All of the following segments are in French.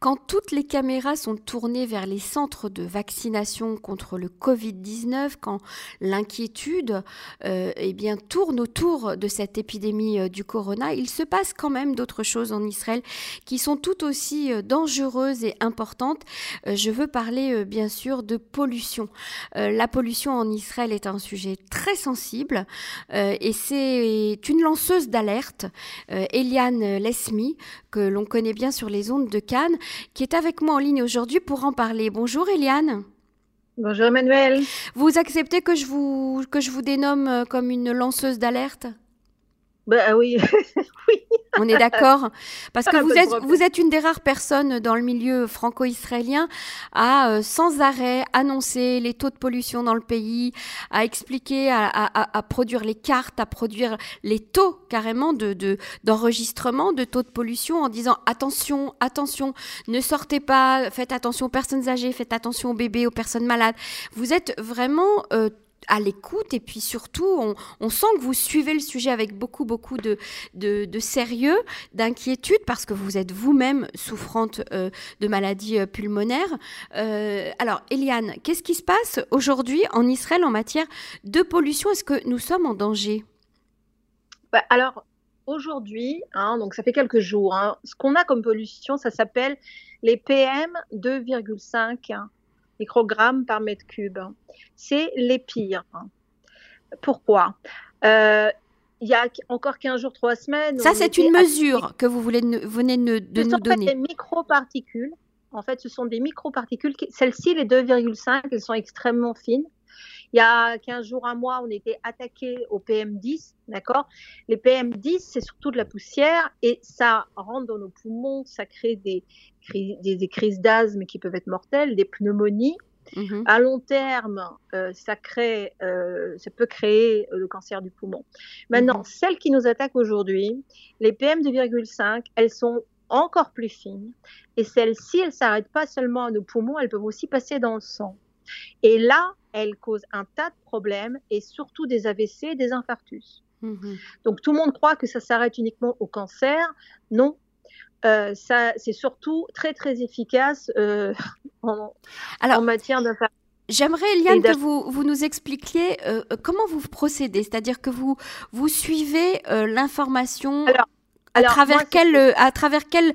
Quand toutes les caméras sont tournées vers les centres de vaccination contre le Covid-19, quand l'inquiétude euh, eh tourne autour de cette épidémie euh, du corona, il se passe quand même d'autres choses en Israël qui sont tout aussi euh, dangereuses et importantes. je veux parler bien sûr de pollution. la pollution en Israël est un sujet très sensible et c'est une lanceuse d'alerte, Eliane Lesmi, que l'on connaît bien sur les ondes de Cannes qui est avec moi en ligne aujourd'hui pour en parler. Bonjour Eliane. Bonjour Emmanuel. Vous acceptez que je vous, que je vous dénomme euh, comme une lanceuse d'alerte? Bah oui, oui. On est d'accord Parce que vous êtes, vous êtes une des rares personnes dans le milieu franco-israélien à euh, sans arrêt annoncer les taux de pollution dans le pays, à expliquer, à, produire les cartes, à produire les taux carrément de, d'enregistrement de, taux de pollution en disant attention, attention, ne sortez pas, faites attention aux personnes âgées, faites attention aux bébés, aux personnes malades. Vous êtes vraiment euh, à l'écoute et puis surtout, on, sent que vous suivez le sujet avec beaucoup, beaucoup de, de, sérieux, d'inquiétude, parce que vous êtes vous-même souffrante euh, de maladies euh, pulmonaires. Euh, alors, Eliane, qu'est-ce qui se passe aujourd'hui en Israël en matière de pollution? Est-ce que nous sommes en danger? Bah, Alors, aujourd'hui, hein, donc ça fait quelques jours, hein, ce qu'on a comme pollution, ça s'appelle les PM 2,5 microgrammes par mètre cube. C'est les pires. Pourquoi? Euh, il y a encore 15 jours, 3 semaines. Ça, c'est une mesure que vous voulez venez de, de nous donner. des microparticules. En fait, ce sont des microparticules. Celles-ci, les 2,5, elles sont extrêmement fines. Il y a 15 jours, un mois, on était attaqué au PM10, d'accord? Les PM10, c'est surtout de la poussière et ça rentre dans nos poumons, ça crée des, des, crises d'asthme qui peuvent être mortelles, des pneumonies. Mhm. À long terme, euh, ça, crée, euh, ça peut créer euh, le cancer du poumon. Maintenant, mhm. celles qui nous attaquent aujourd'hui, les PM2,5, elles sont encore plus fines. Et celles-ci, elles ne s'arrêtent pas seulement à nos poumons, elles peuvent aussi passer dans le sang. Et là, elles causent un tas de problèmes et surtout des AVC et des infarctus. Mhm. Donc tout le monde croit que ça s'arrête uniquement au cancer. Non, euh, ça, c'est surtout très très efficace euh, en, en, matière d'infarctus. J'aimerais, Eliane, que vous, vous nous expliquiez euh, comment vous procédez, c'est-à-dire que vous, vous suivez l'information à, travers quel, à travers quel,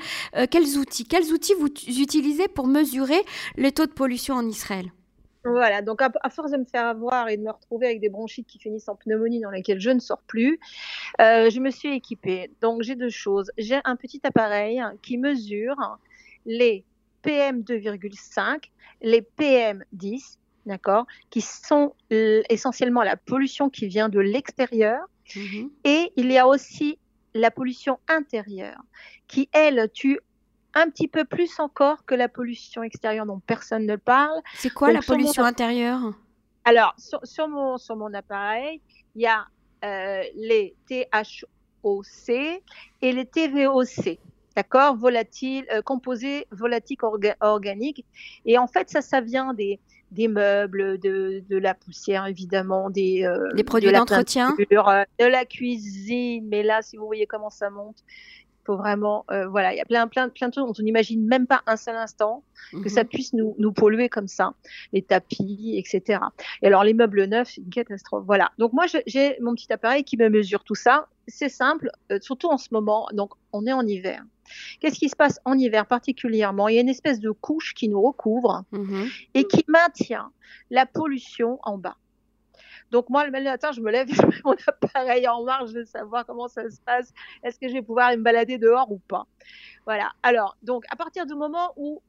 quels outils? Quels outils vous utilisez pour mesurer les taux de pollution en Israël? Voilà, donc à, force de me faire avoir et de me retrouver avec des bronchites qui finissent en pneumonie dans lesquelles je ne sors plus, euh, je me suis équipée. Donc j'ai deux choses. J'ai un petit appareil qui mesure les PM2,5, les PM10, d'accord, qui sont essentiellement la pollution qui vient de l'extérieur. Mhm. Et il y a aussi la pollution intérieure, qui, elle, tue un petit peu plus encore que la pollution extérieure dont personne ne parle. C'est quoi la pollution intérieure? Alors, sur, mon, sur mon appareil, il y a euh, les THOC et les TVOC. D'accord? Volatiles, euh, composés volatiques organiques. Et en fait, ça, ça vient des, des meubles, de, de la poussière, évidemment, des, euh, des produits d'entretien, de la cuisine. Mais là, si vous voyez comment ça monte, faut vraiment, euh, voilà, il y a plein, plein, plein de choses dont on n'imagine même pas un seul instant que ça mhm. puisse nous, nous polluer comme ça, les tapis, etc. Et alors les meubles neufs, une catastrophe. Voilà. Donc moi j'ai mon petit appareil qui me mesure tout ça. C'est simple, euh, surtout en ce moment. Donc on est en hiver. Qu'est-ce qui se passe en hiver particulièrement? Il y a une espèce de couche qui nous recouvre mhm. et qui maintient la pollution en bas. Donc moi, le matin, je me lève, je mets mon appareil en marche, je veux savoir comment ça se passe. Est-ce que je vais pouvoir me balader dehors ou pas? Voilà. Alors, donc à partir du moment où,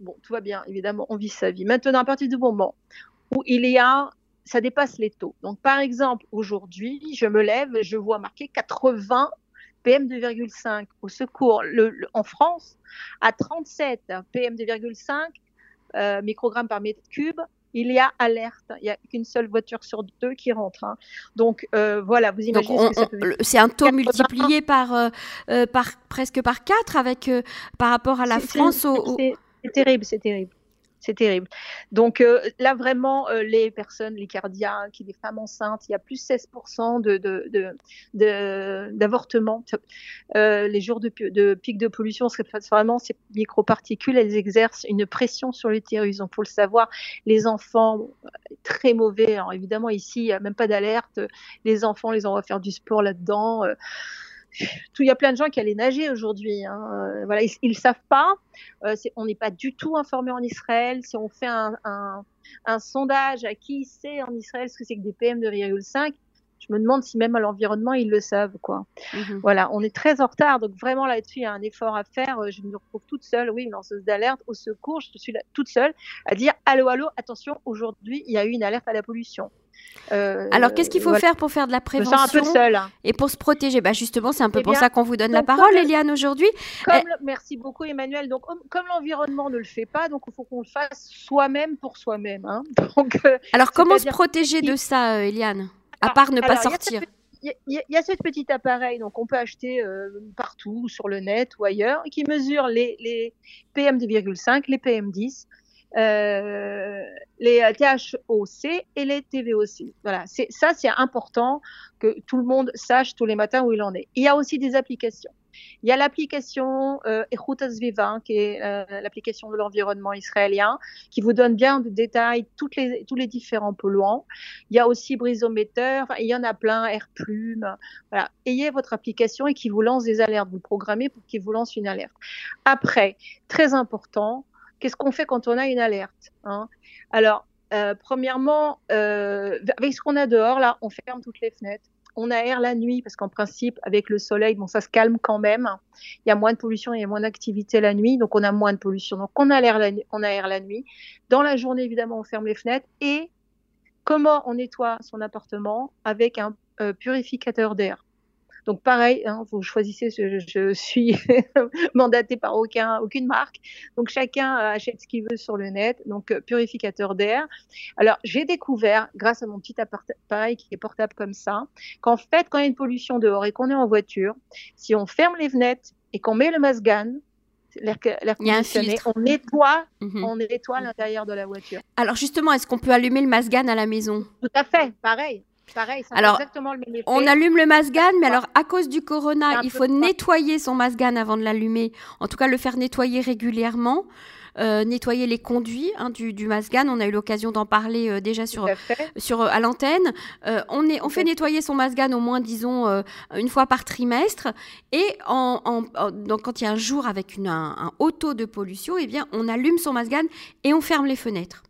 bon, tout va bien, évidemment, on vit sa vie. Maintenant, à partir du moment où il y a, ça dépasse les taux. Donc par exemple, aujourd'hui, je me lève, je vois marqué 80 PM2,5 au secours en France, à 37 PM2,5 euh, microgrammes par mètre cube il y a alerte. Il n'y a qu'une seule voiture sur deux qui rentre. Hein. Donc euh, voilà, vous imaginez ce que ça peut C'est un taux multiplié par, euh, euh, par presque par quatre avec par rapport à la France. C'est terrible, c'est terrible. C'est terrible. Donc euh, là, vraiment, euh, les personnes, les cardiaques, les femmes enceintes, il y a plus 16% de, de, d'avortements. Euh, les jours de, pic de pollution, vraiment, ces microparticules, elles exercent une pression sur l'utérus. Donc, faut le savoir, les enfants, très mauvais. Alors, évidemment, ici, il n'y a même pas d'alerte. Les enfants, les envoient faire du sport là-dedans il y a plein de gens qui allaient nager aujourd'hui. Hein. Euh, voilà, ils ne savent pas. Euh, on n'est pas du tout informé en Israël. Si on fait un, un, sondage à qui sait en Israël ce que c'est que des PM 2,5, je me demande si même à l'environnement ils le savent quoi. Mhm. Voilà, on est très en retard, donc vraiment là-dessus il y a un effort à faire. Euh, je me retrouve toute seule, oui, une lanceuse d'alerte au secours. Je suis là, toute seule à dire allô allô, attention, aujourd'hui il y a eu une alerte à la pollution. Euh, Alors, qu'est-ce qu'il faut faire pour faire de la prévention un peu seul. Hein. Et pour se protéger? Bah Justement, c'est un peu eh pour ça qu'on vous donne la parole, Eliane, aujourd'hui. Eh merci beaucoup, Emmanuel. Donc, comme l'environnement ne le fait pas, donc il faut qu'on le fasse soi-même pour soi-même. Hein. Euh, Alors, comment se protéger de ça, euh, Eliane? À ah, part ne pas sortir. il y, a ce petit appareil, donc on peut acheter partout, sur le net ou ailleurs, qui mesure les, les PM2,5, les PM10, euh, les THOC et les TVOC. Voilà, c'est ça, c'est important que tout le monde sache tous les matins où il en est. Il y a aussi des applications. Il y a l'application euh, Viva, qui est euh, l'application de l'environnement israélien, qui vous donne bien de détails toutes les, tous les différents polluants. Il y a aussi Brisomètre, il y en a plein, Air Plume. Voilà. Ayez votre application et qui vous lance des alertes. Vous programmez pour qu'il vous lance une alerte. Après, très important, qu'est-ce qu'on fait quand on a une alerte hein? Alors, euh, premièrement, euh, avec ce qu'on a dehors, là, on ferme toutes les fenêtres. On aère la nuit parce qu'en principe, avec le soleil, bon, ça se calme quand même. Il y a moins de pollution, il y a moins d'activité la nuit, donc on a moins de pollution. Donc on aère la, la nuit. Dans la journée, évidemment, on ferme les fenêtres. Et comment on nettoie son appartement? Avec un euh, purificateur d'air donc pareil, hein, vous choisissez, je, je suis mandatée par aucun, aucune marque. Donc chacun achète ce qu'il veut sur le net. Donc euh, purificateur d'air. Alors j'ai découvert, grâce à mon petit appareil qui est portable comme ça, qu'en fait quand il y a une pollution dehors et qu'on est en voiture, si on ferme les fenêtres et qu'on met le masgan, l'air conditionné, on nettoie, mhm. on nettoie l'intérieur de la voiture. Alors justement, est-ce qu'on peut allumer le masgan à la maison? Tout à fait, pareil. Pareil, alors, exactement le même effet. on allume le masgan, mais alors à cause du corona, il faut nettoyer son masgan avant de l'allumer. En tout cas, le faire nettoyer régulièrement. Euh, nettoyer les conduits hein, du, du masgan. On a eu l'occasion d'en parler euh, déjà sur, sur, euh, à l'antenne. on, est, on fait nettoyer son masgan au moins, disons, une fois par trimestre. Et en, donc, quand il y a un jour avec une, un, un haut taux de pollution, eh bien, on allume son masgan et on ferme les fenêtres.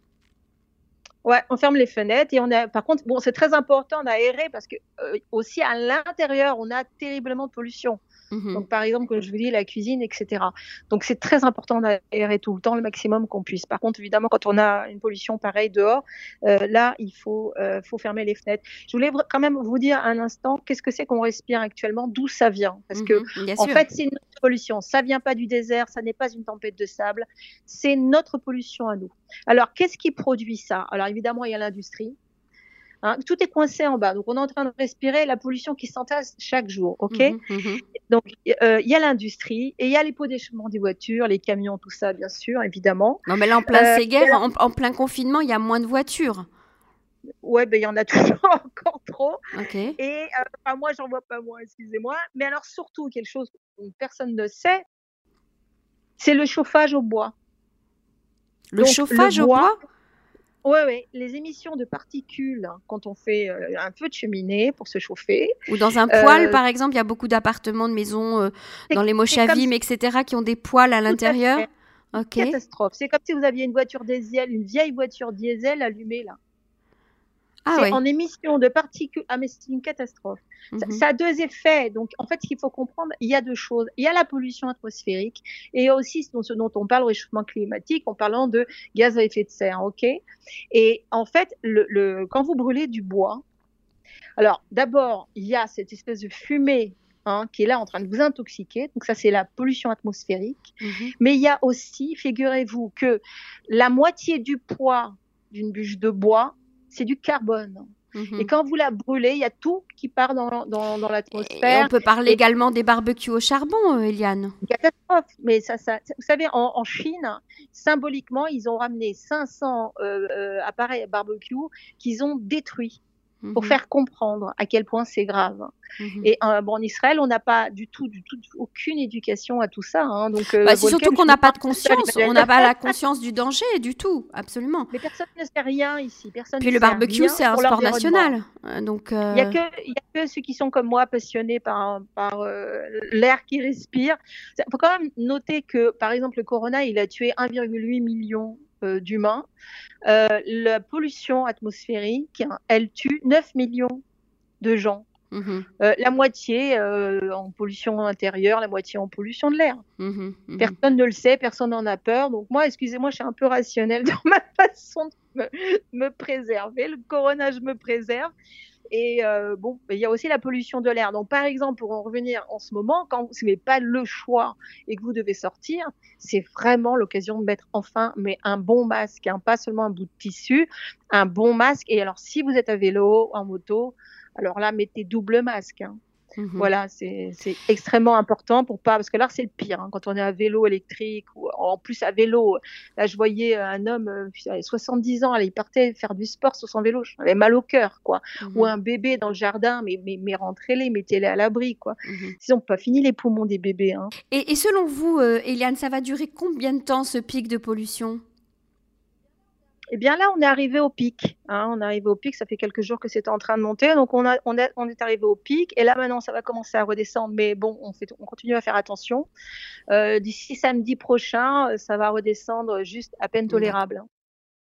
Ouais, on ferme les fenêtres et on a. Par contre, bon, c'est très important d'aérer parce que euh, aussi à l'intérieur, on a terriblement de pollution. Mhm. Donc, par exemple, comme je vous dis, la cuisine, etc. Donc, c'est très important d'aérer tout le temps le maximum qu'on puisse. Par contre, évidemment, quand on a une pollution pareille dehors, euh, là, il faut, euh, faut fermer les fenêtres. Je voulais quand même vous dire un instant, qu'est-ce que c'est qu'on respire actuellement, d'où ça vient? Parce que, mhm, en fait, c'est notre pollution. Ça vient pas du désert, ça n'est pas une tempête de sable, c'est notre pollution à nous. Alors, qu'est-ce qui produit ça? Alors, évidemment, il y a l'industrie. Hein, tout est coincé en bas. Donc, on est en train de respirer la pollution qui s'entasse chaque jour. OK mhm, mhm. Donc, euh, il y a l'industrie et il y a les pots d'échappement des voitures, les camions, tout ça, bien sûr, évidemment. Non, mais là, en plein euh, en, plein confinement, il y a moins de voitures. Ouais, ben il y en a toujours encore trop. OK. Et euh, moi, j'en vois pas moins, excusez-moi. Mais alors, surtout, quelque chose que personne ne sait, c'est le chauffage au bois. Le chauffage au bois? Oui, oui. Les émissions de particules, hein, quand on fait euh, un feu de cheminée pour se chauffer. Ou dans un poêle, euh, par exemple, il y a beaucoup d'appartements, de maisons euh, dans les Moshavim, etc., qui ont des poêles à l'intérieur. Catastrophe. C'est comme si vous aviez une voiture diesel, une vieille voiture diesel allumée là. Ah c'est en émission de particules. Ah, mais c'est une catastrophe. Mhm. ça, a deux effets. Donc, en fait, ce qu'il faut comprendre, il y a deux choses. Il y a la pollution atmosphérique et aussi ce dont, on parle, le réchauffement climatique, en parlant de gaz à effet de serre. OK? Et en fait, le, quand vous brûlez du bois, alors d'abord, il y a cette espèce de fumée Hein, qui est là en train de vous intoxiquer. Donc ça, c'est la pollution atmosphérique. Mhm. Mais il y a aussi, figurez-vous, que la moitié du poids d'une bûche de bois c'est du carbone. Et quand vous la brûlez, il y a tout qui part dans, dans, dans l'atmosphère. On peut parler également des barbecues au charbon, euh, Eliane. Catastrophe. Mais ça, ça, vous savez, en, Chine, symboliquement, ils ont ramené 500 euh, euh, appareils barbecue qu'ils ont détruits pour mhm. faire comprendre à quel point c'est grave. Mhm. Et euh, bon, en Israël, on n'a pas du tout, du tout, aucune éducation à tout ça. Hein. donc, euh, bah, c'est surtout qu'on n'a pas de conscience, on n'a pas la conscience du danger du tout, absolument. Mais personne ne sait rien ici. Personne Puis le barbecue, c'est un sport national. Euh, donc, il n'y a, que ceux qui sont comme moi passionnés par, par l'air qui respire. Il faut quand même noter que, par exemple, le corona, il a tué 1,8 million d'humains. Euh, la pollution atmosphérique, elle tue 9 millions de gens. Mhm. Euh, la moitié en pollution intérieure, la moitié en pollution de l'air. Mhm, mhm. Personne ne le sait, personne n'en a peur. Donc moi, excusez-moi, je suis un peu rationnelle dans ma façon de me, préserver. Le corona, je me préserve. Et euh, bon, il y a aussi la pollution de l'air. Donc, par exemple, pour en revenir en ce moment, quand vous n'avez pas le choix et que vous devez sortir, c'est vraiment l'occasion de mettre enfin mais un bon masque, hein, pas seulement un bout de tissu, un bon masque. Et alors, si vous êtes à vélo, en moto, alors là, mettez double masque. Hein. Mmh voilà, c'est extrêmement important pour pas, parce que là c'est le pire, hein, quand on est à vélo électrique ou en plus à vélo. Là, je voyais un homme, euh, 70 ans, il partait faire du sport sur son vélo, j'avais mal au cœur, quoi. Mmh ou un bébé dans le jardin, mais, mais, mais rentrez-les, mettez-les à l'abri, quoi. Mmh Sinon, pas fini les poumons des bébés. Hein. Et, et, selon vous, euh, Eliane, ça va durer combien de temps ce pic de pollution? Eh bien là, on est arrivé au pic. Hein, on est arrivé au pic, ça fait quelques jours que c'était en train de monter. Donc on, a, on, on, est arrivé au pic. Et là, maintenant, ça va commencer à redescendre. Mais bon, on, fait, on continue à faire attention. Euh, d'ici samedi prochain, ça va redescendre juste à peine tolérable.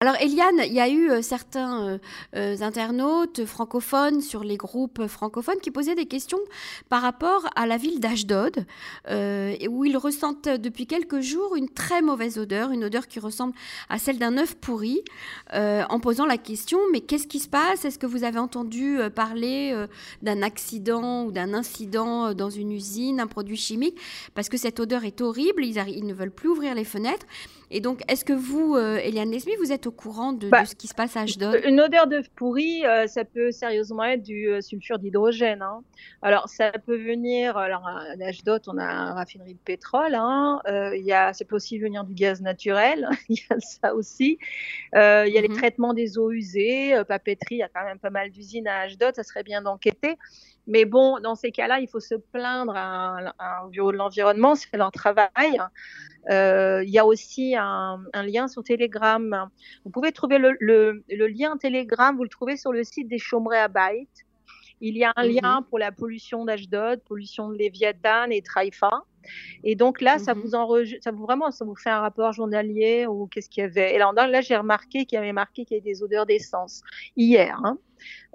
Alors Eliane, il y a eu euh, certains euh, euh, internautes francophones sur les groupes francophones qui posaient des questions par rapport à la ville d'Ashdod, où ils ressentent depuis quelques jours une très mauvaise odeur, une odeur qui ressemble à celle d'un œuf pourri, en posant la question, mais qu'est-ce qui se passe? Est-ce que vous avez entendu parler d'un accident ou d'un incident dans une usine, un produit chimique? Parce que cette odeur est horrible, ils, ils ne veulent plus ouvrir les fenêtres. Et donc, est-ce que vous, euh, Eliane Nesmi, vous êtes au courant de, bah, ce qui se passe à Ashdod? Une odeur d'œuf pourri, euh, ça peut sérieusement être du euh, sulfure d'hydrogène. Hein. Alors, ça peut venir, alors à Ashdod, on a une raffinerie de pétrole, hein. il y a, ça peut aussi venir du gaz naturel, il y a ça aussi. il y a les mhm. traitements des eaux usées, papeterie, il y a quand même pas mal d'usines à Ashdod, ça serait bien d'enquêter. Mais bon, dans ces cas-là, il faut se plaindre à, l'environnement, c'est leur travail. Euh, il y a aussi un, lien sur Telegram. Vous pouvez trouver le, lien Telegram, vous le trouvez sur le site des Chaumerets à Byte. Il y a un lien mhm. pour la pollution d'Ashdod, pollution de Léviathan et Traïfa. Et donc là, ça mhm. vous enregistre, ça vous vraiment, ça vous fait un rapport journalier ou qu'est-ce qu'il y avait? Et là, là j'ai remarqué qu'il y avait marqué qu'il y avait des odeurs d'essence hier. Hein.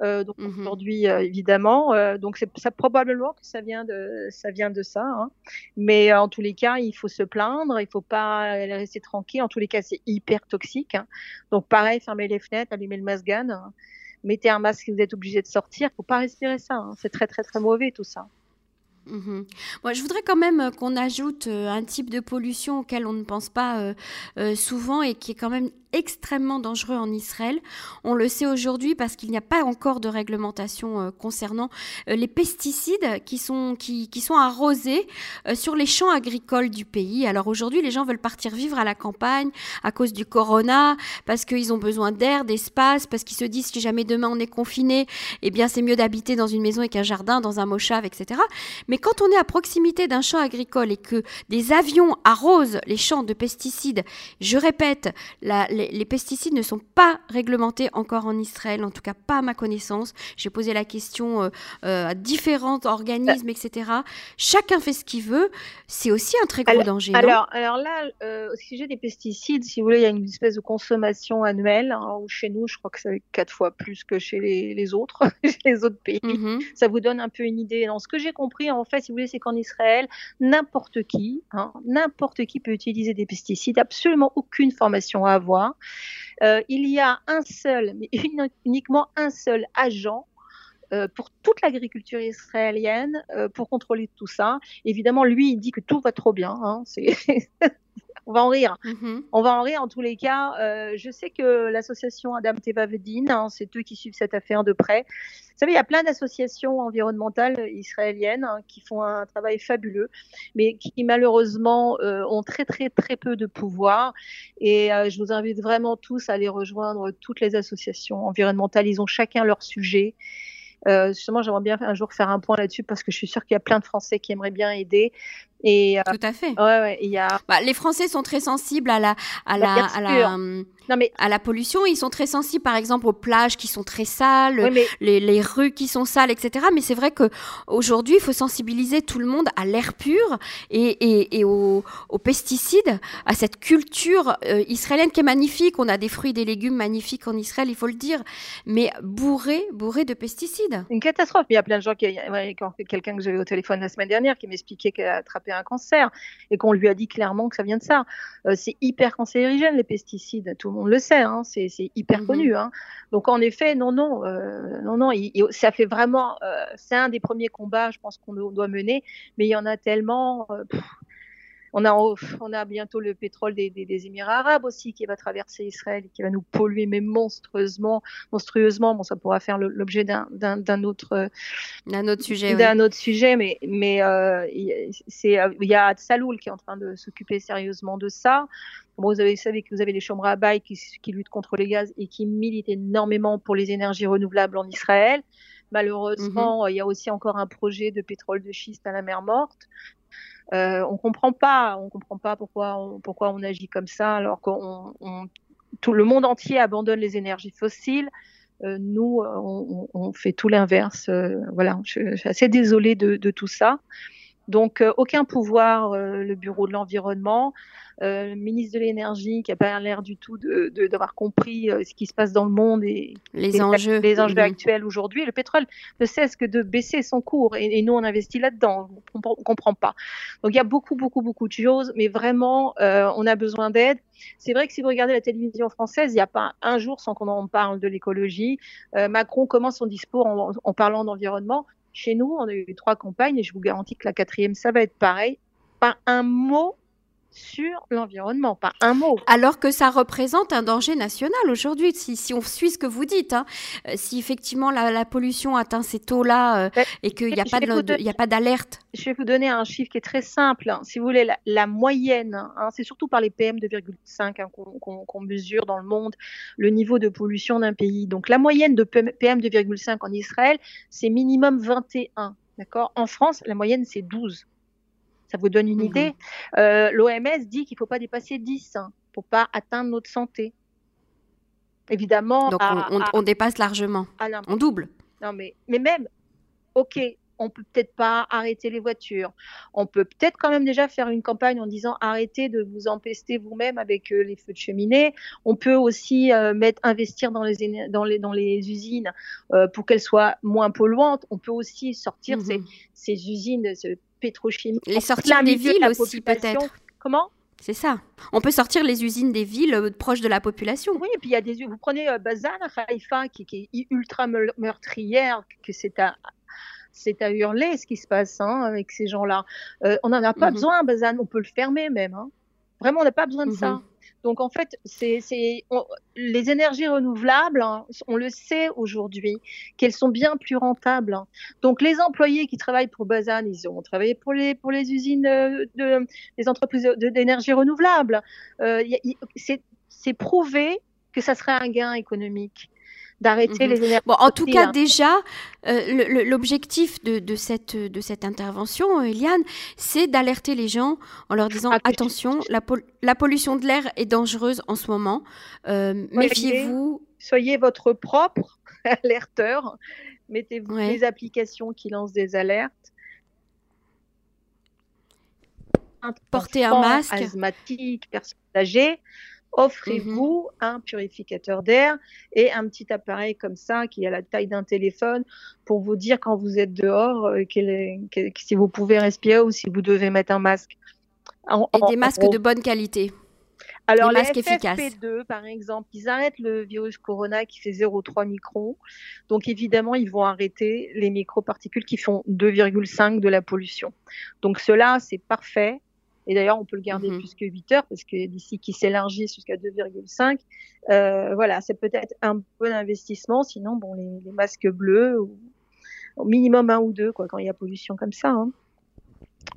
Euh, donc mmh aujourd'hui, euh, évidemment, euh, donc c'est ça probablement que ça vient de ça vient de ça. Hein. Mais en tous les cas, il faut se plaindre, il faut pas rester tranquille. En tous les cas, c'est hyper toxique. Hein. Donc pareil, fermez les fenêtres, allumez le masque hein. mettez un masque si vous êtes obligé de sortir. Faut pas respirer ça. C'est très très très mauvais tout ça. Mmh Moi, je voudrais quand même qu'on ajoute un type de pollution auquel on ne pense pas souvent et qui est quand même extrêmement dangereux en Israël. On le sait aujourd'hui parce qu'il n'y a pas encore de réglementation euh, concernant euh, les pesticides qui sont, qui, sont arrosés euh, sur les champs agricoles du pays. Alors aujourd'hui, les gens veulent partir vivre à la campagne à cause du corona, parce qu'ils ont besoin d'air, d'espace, parce qu'ils se disent que jamais demain on est confiné, eh bien c'est mieux d'habiter dans une maison avec un jardin, dans un mochave, etc. quand on est à proximité d'un champ agricole et que des avions arrosent les champs de pesticides, je répète, la, les, pesticides ne sont pas réglementés encore en Israël, en tout cas pas à ma connaissance. J'ai posé la question euh, euh, à différents organismes, etc. Chacun fait ce qu'il veut. C'est aussi un très gros danger. Alors, alors là, euh, au sujet des pesticides, si vous voulez, il y a une espèce de consommation annuelle. Hein, chez nous, je crois que c'est quatre fois plus que chez les, autres, chez les autres pays. Mhm. Ça vous donne un peu une idée. ce que j'ai compris, en fait, si vous voulez, c'est qu'en Israël, n'importe qui, hein, qui peut utiliser des pesticides, absolument aucune formation à avoir. Euh, il y a un seul, mais uniquement un seul agent euh, pour toute l'agriculture israélienne euh, pour contrôler tout ça. Évidemment, lui, il dit que tout va trop bien. Hein, on va en rire. Mm-hmm. On va en rire en tous les cas. Euh, je sais que l'association Adam Tevavedin, hein, c'est eux qui suivent cette affaire de près. Vous savez, il y a plein d'associations environnementales israéliennes hein, qui font un travail fabuleux, mais qui malheureusement euh, ont très très très peu de pouvoir. Et euh, je vous invite vraiment tous à aller rejoindre toutes les associations environnementales. Ils ont chacun leur sujet. Euh, justement, j'aimerais bien un jour faire un point là-dessus parce que je suis sûre qu'il y a plein de Français qui aimeraient bien aider. Et, euh, Tout à fait. Ouais, ouais, il y a... Bah, les Français sont très sensibles à la, à bah, la, à la, non, mais... à la pollution. Ils sont très sensibles, par exemple, aux plages qui sont très sales, les, les, rues qui sont sales, etc. Mais c'est vrai que aujourd'hui, il faut sensibiliser tout le monde à l'air pur et, et, et aux, aux, pesticides, à cette culture euh, israélienne qui est magnifique. On a des fruits, des légumes magnifiques en Israël, il faut le dire, mais bourré, bourré de pesticides. Une catastrophe. Il y a plein de gens qui, quelqu'un que j'avais au téléphone la semaine dernière, qui m'expliquait qu'elle a attrapé un cancer et qu'on lui a dit clairement que ça vient de ça. Euh, c'est hyper cancérigène les pesticides, tout le monde le sait, hein, c'est hyper mhm. connu. Hein. Donc en effet, non, non, euh, non, non, ça fait vraiment, euh, c'est un des premiers combats, je pense qu'on doit mener, mais il y en a tellement. On a, on a bientôt le pétrole des, des, Émirats arabes aussi qui va traverser Israël et qui va nous polluer, mais monstrueusement. monstrueusement. Bon, ça pourra faire l'objet d'un autre, d'un autre sujet. D'un autre sujet, mais, mais euh, c'est, il y a Saloul qui est en train de s'occuper sérieusement de ça. Bon, vous, avez, savez que vous avez les chambres à bail qui, qui luttent contre les gaz et qui militent énormément pour les énergies renouvelables en Israël. Malheureusement, mm-hmm. il y a aussi encore un projet de pétrole de schiste à la mer Morte. Euh, on comprend pas, on comprend pas pourquoi on, pourquoi on agit comme ça alors que tout le monde entier abandonne les énergies fossiles. Euh, nous, on, fait tout l'inverse. Euh, voilà, je, suis assez désolée de, de tout ça. Donc, aucun pouvoir, le Bureau de l'environnement. Euh, le ministre de l'énergie qui a pas l'air du tout d'avoir de, d'avoir compris euh, ce qui se passe dans le monde et les enjeux, les enjeux mhm. actuels aujourd'hui. Le pétrole ne cesse que de baisser son cours et, nous on investit là-dedans. On, ne comprend pas. Donc il y a beaucoup beaucoup beaucoup de choses, mais vraiment euh, on a besoin d'aide. C'est vrai que si vous regardez la télévision française, il n'y a pas un jour sans qu'on en parle de l'écologie. Macron commence son discours en, en parlant d'environnement. Chez nous, on a eu trois campagnes et je vous garantis que la quatrième, ça va être pareil. Pas un mot sur l'environnement, pas un mot. Alors que ça représente un danger national aujourd'hui, si, on suit ce que vous dites. Hein. Euh, si effectivement la, pollution atteint ces taux-là euh, et qu'il n'y a, a, pas d'alerte. Je vais vous donner un chiffre qui est très simple. Hein. Si vous voulez, la, moyenne, hein, c'est surtout par les PM 2,5 qu'on mesure dans le monde le niveau de pollution d'un pays. Donc la moyenne de PM 2,5 en Israël, c'est minimum 21. D'accord? En France, la moyenne, c'est 12. Ça vous donne une mhm. idée. Euh, L'OMS dit qu'il ne faut pas dépasser 10 hein, pour pas atteindre notre santé. Évidemment. Donc on, dépasse largement. on double. Non mais, mais même, ok, on peut peut-être pas arrêter les voitures. On peut peut-être quand même déjà faire une campagne en disant arrêtez de vous empester vous-même avec euh, les feux de cheminée. On peut aussi euh, mettre investir dans les dans les dans les usines pour qu'elles soient moins polluantes. On peut aussi sortir mhm. ces, ces usines, Les sortir des villes aussi peut-être. Comment? C'est ça. On peut sortir les usines des villes euh, proches de la population. Oui, et puis il y a des. Vous prenez euh, Bazan, Haïfa, qui, qui, est ultra meurtrière, que c'est à, c'est à hurler ce qui se passe hein, avec ces gens-là. Euh, on n'en a pas mhm. besoin, Bazan. On peut le fermer même. Hein. Vraiment, on n'a pas besoin de ça. Donc en fait, c'est les énergies renouvelables, hein, on le sait aujourd'hui, qu'elles sont bien plus rentables. Hein. Donc les employés qui travaillent pour Bazan, ils ont travaillé pour les usines euh, de, des entreprises d'énergie renouvelable. Euh, c'est prouvé que ça serait un gain économique d'arrêter mhm. les énergies. Bon, en tout cas, déjà, euh, l'objectif de, cette, de cette intervention, euh, Eliane, c'est d'alerter les gens en leur disant attention, la, la, pollution de l'air est dangereuse en ce moment. Euh, méfiez-vous. Soyez votre propre alerteur. Mettez-vous des applications qui lancent des alertes. Portez un masque. Asthmatique, personne âgée offrez-vous mhm. un purificateur d'air et un petit appareil comme ça qui a la taille d'un téléphone pour vous dire quand vous êtes dehors euh, si vous pouvez respirer ou si vous devez mettre un masque. et des masques de bonne qualité. Alors, les masques FFP2, par exemple, ils arrêtent le virus corona qui fait 0,3 microns. Donc, évidemment, ils vont arrêter les microparticules qui font 2,5 de la pollution. Donc, cela, c'est parfait Et d'ailleurs, on peut le garder mhm. plus que 8 heures parce que d'ici qu'il s'élargisse jusqu'à 2,5, euh, voilà, c'est peut-être un bon investissement. Sinon, bon, les, masques bleus, au minimum un ou deux, quoi, quand il y a pollution comme ça. Hein.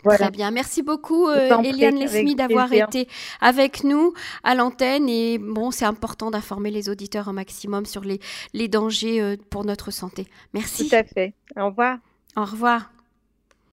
Très bien. Merci beaucoup, euh, Eliane Lesmi, d'avoir été avec nous à l'antenne. Et bon, c'est important d'informer les auditeurs un maximum sur les, les dangers euh, pour notre santé. Merci. Tout à fait. Au revoir. Au revoir.